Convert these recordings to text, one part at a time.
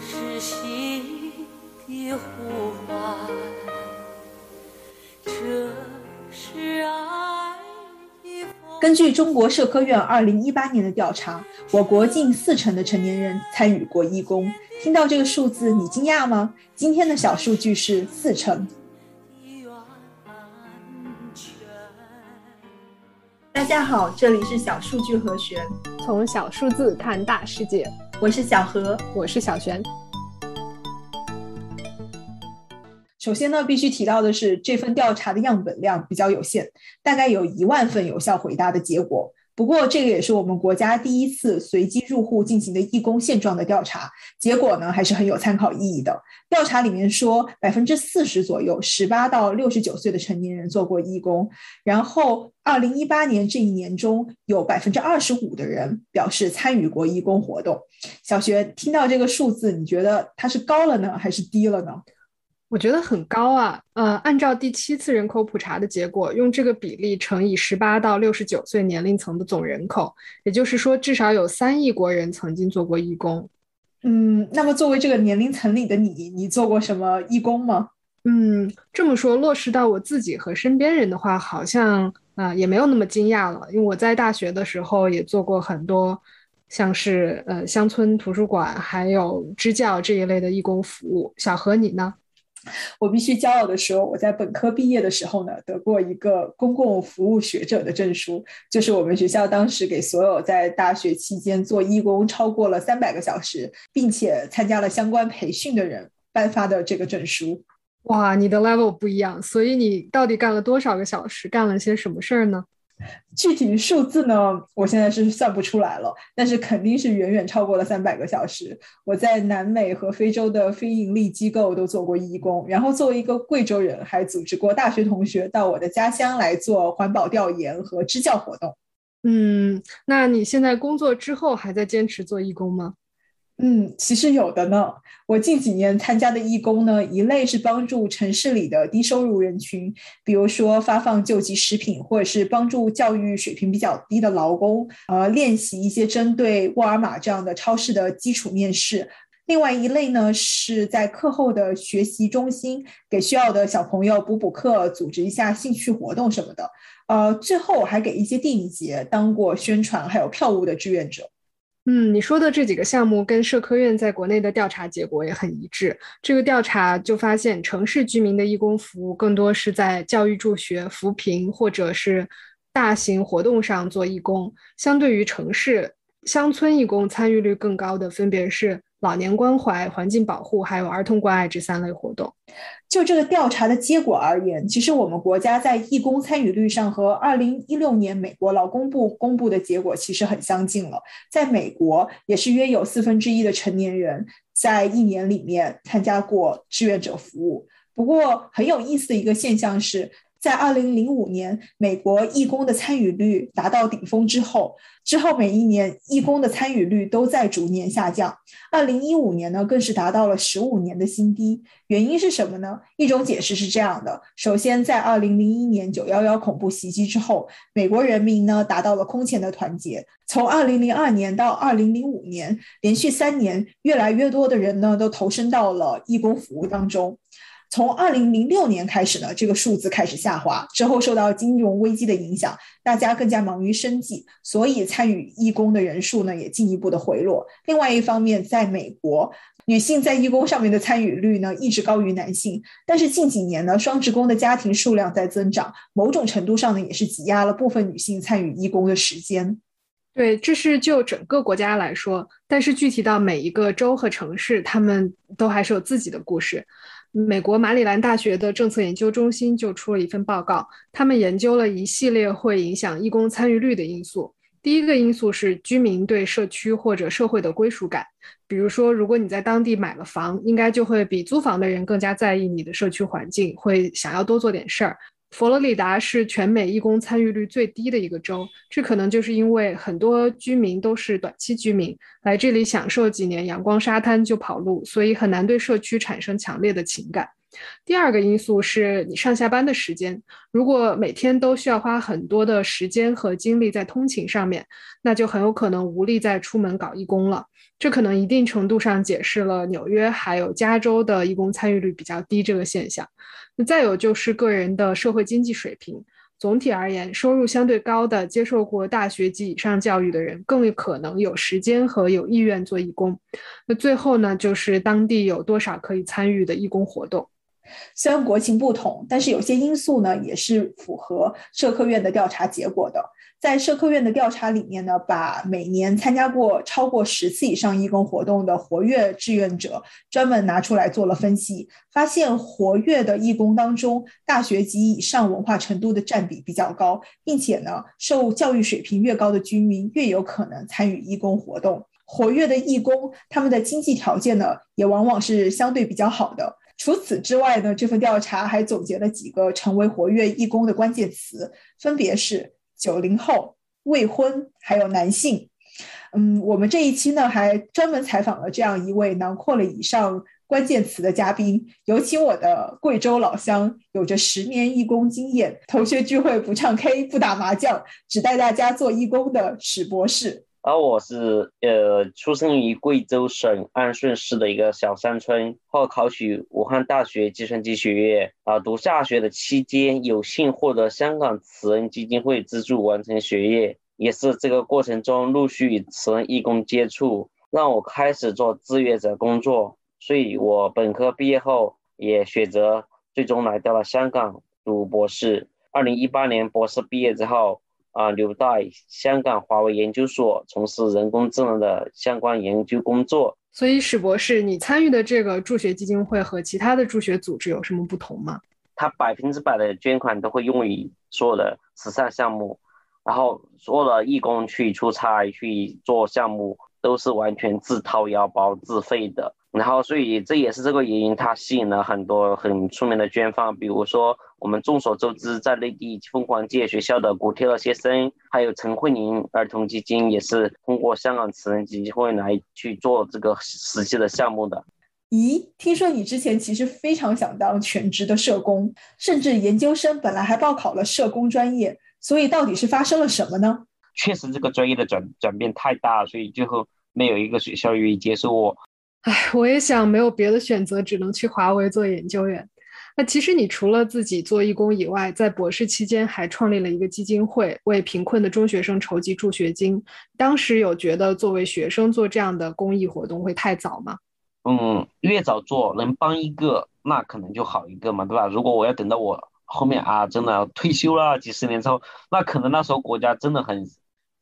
是心的呼唤，这是爱的。根据中国社科院二零一八年的调查，我国近四成的成年人参与过义工。听到这个数字，你惊讶吗？今天的小数据是四成。大家好，这里是小数据和弦，从小数字看大世界。我是小何，我是小璇。首先呢，必须提到的是，这份调查的样本量比较有限，大概有一万份有效回答的结果。不过，这个也是我们国家第一次随机入户进行的义工现状的调查，结果呢还是很有参考意义的。调查里面说，百分之四十左右，十八到六十九岁的成年人做过义工。然后，二零一八年这一年中，有百分之二十五的人表示参与过义工活动。小学听到这个数字，你觉得它是高了呢，还是低了呢？我觉得很高啊，呃，按照第七次人口普查的结果，用这个比例乘以十八到六十九岁年龄层的总人口，也就是说，至少有三亿国人曾经做过义工。嗯，那么作为这个年龄层里的你，你做过什么义工吗？嗯，这么说落实到我自己和身边人的话，好像啊也没有那么惊讶了，因为我在大学的时候也做过很多，像是呃乡村图书馆还有支教这一类的义工服务。小何你呢？我必须骄傲的说，我在本科毕业的时候呢，得过一个公共服务学者的证书，就是我们学校当时给所有在大学期间做义工超过了三百个小时，并且参加了相关培训的人颁发的这个证书。哇，你的 level 不一样，所以你到底干了多少个小时，干了些什么事儿呢？具体数字呢，我现在是算不出来了，但是肯定是远远超过了三百个小时。我在南美和非洲的非盈利机构都做过义工，然后作为一个贵州人，还组织过大学同学到我的家乡来做环保调研和支教活动。嗯，那你现在工作之后还在坚持做义工吗？嗯，其实有的呢。我近几年参加的义工呢，一类是帮助城市里的低收入人群，比如说发放救济食品，或者是帮助教育水平比较低的劳工，呃，练习一些针对沃尔玛这样的超市的基础面试。另外一类呢，是在课后的学习中心给需要的小朋友补补课，组织一下兴趣活动什么的。呃，最后还给一些电影节当过宣传还有票务的志愿者。嗯，你说的这几个项目跟社科院在国内的调查结果也很一致。这个调查就发现，城市居民的义工服务更多是在教育助学、扶贫或者是大型活动上做义工，相对于城市，乡村义工参与率更高的分别是。老年关怀、环境保护，还有儿童关爱这三类活动。就这个调查的结果而言，其实我们国家在义工参与率上和二零一六年美国劳工部公布的结果其实很相近了。在美国，也是约有四分之一的成年人在一年里面参加过志愿者服务。不过很有意思的一个现象是。在二零零五年，美国义工的参与率达到顶峰之后，之后每一年义工的参与率都在逐年下降。二零一五年呢，更是达到了十五年的新低。原因是什么呢？一种解释是这样的：首先，在二零零一年九幺幺恐怖袭击之后，美国人民呢达到了空前的团结。从二零零二年到二零零五年，连续三年，越来越多的人呢都投身到了义工服务当中。从二零零六年开始呢，这个数字开始下滑。之后受到金融危机的影响，大家更加忙于生计，所以参与义工的人数呢也进一步的回落。另外一方面，在美国，女性在义工上面的参与率呢一直高于男性。但是近几年呢，双职工的家庭数量在增长，某种程度上呢也是挤压了部分女性参与义工的时间。对，这是就整个国家来说，但是具体到每一个州和城市，他们都还是有自己的故事。美国马里兰大学的政策研究中心就出了一份报告，他们研究了一系列会影响义工参与率的因素。第一个因素是居民对社区或者社会的归属感，比如说，如果你在当地买了房，应该就会比租房的人更加在意你的社区环境，会想要多做点事儿。佛罗里达是全美义工参与率最低的一个州，这可能就是因为很多居民都是短期居民，来这里享受几年阳光沙滩就跑路，所以很难对社区产生强烈的情感。第二个因素是你上下班的时间，如果每天都需要花很多的时间和精力在通勤上面，那就很有可能无力再出门搞义工了。这可能一定程度上解释了纽约还有加州的义工参与率比较低这个现象。那再有就是个人的社会经济水平。总体而言，收入相对高的、接受过大学及以上教育的人，更可能有时间和有意愿做义工。那最后呢，就是当地有多少可以参与的义工活动。虽然国情不同，但是有些因素呢，也是符合社科院的调查结果的。在社科院的调查里面呢，把每年参加过超过十次以上义工活动的活跃志愿者专门拿出来做了分析，发现活跃的义工当中，大学及以上文化程度的占比比较高，并且呢，受教育水平越高的居民越有可能参与义工活动。活跃的义工，他们的经济条件呢，也往往是相对比较好的。除此之外呢，这份调查还总结了几个成为活跃义工的关键词，分别是。九零后、未婚还有男性，嗯，我们这一期呢还专门采访了这样一位囊括了以上关键词的嘉宾，有请我的贵州老乡，有着十年义工经验，同学聚会不唱 K 不打麻将，只带大家做义工的史博士。而我是呃，出生于贵州省安顺市的一个小山村，后考取武汉大学计算机学院。啊，读大学的期间，有幸获得香港慈恩基金会资助完成学业，也是这个过程中陆续与慈恩义工接触，让我开始做志愿者工作。所以，我本科毕业后也选择最终来到了香港读博士。二零一八年博士毕业之后。啊，留在香港华为研究所从事人工智能的相关研究工作。所以，史博士，你参与的这个助学基金会和其他的助学组织有什么不同吗？他百分之百的捐款都会用于所有的慈善项目，然后所有的义工去出差去做项目都是完全自掏腰包自费的。然后，所以这也是这个原因，它吸引了很多很出名的捐方，比如说我们众所周知，在内地凤凰街学校的古天乐先生，还有陈慧琳儿童基金，也是通过香港慈善基金会来去做这个实际的项目的。咦，听说你之前其实非常想当全职的社工，甚至研究生本来还报考了社工专业，所以到底是发生了什么呢？确实，这个专业的转转变太大，所以最后没有一个学校愿意接受我。唉，我也想没有别的选择，只能去华为做研究员。那其实你除了自己做义工以外，在博士期间还创立了一个基金会，为贫困的中学生筹集助学金。当时有觉得作为学生做这样的公益活动会太早吗？嗯，越早做能帮一个，那可能就好一个嘛，对吧？如果我要等到我后面啊，真的退休了几十年之后，那可能那时候国家真的很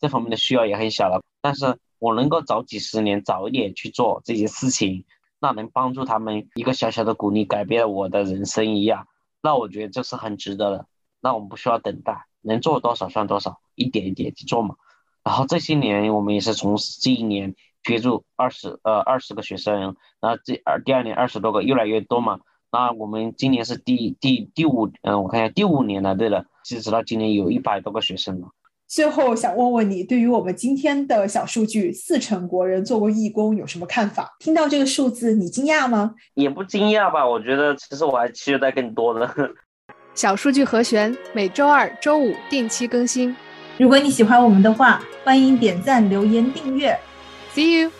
这方面的需要也很小了。但是。我能够早几十年早一点去做这些事情，那能帮助他们一个小小的鼓励，改变我的人生一样，那我觉得这是很值得的。那我们不需要等待，能做多少算多少，一点一点去做嘛。然后这些年我们也是从这一年捐助二十呃二十个学生，然后这二第二年二十多个，越来越多嘛。那我们今年是第第第五嗯，我看一下第五年了，对了，其实到今年有一百多个学生了。最后想问问你，对于我们今天的小数据，四成国人做过义工有什么看法？听到这个数字，你惊讶吗？也不惊讶吧，我觉得其实我还期待更多的。小数据和弦每周二、周五定期更新。如果你喜欢我们的话，欢迎点赞、留言、订阅。See you。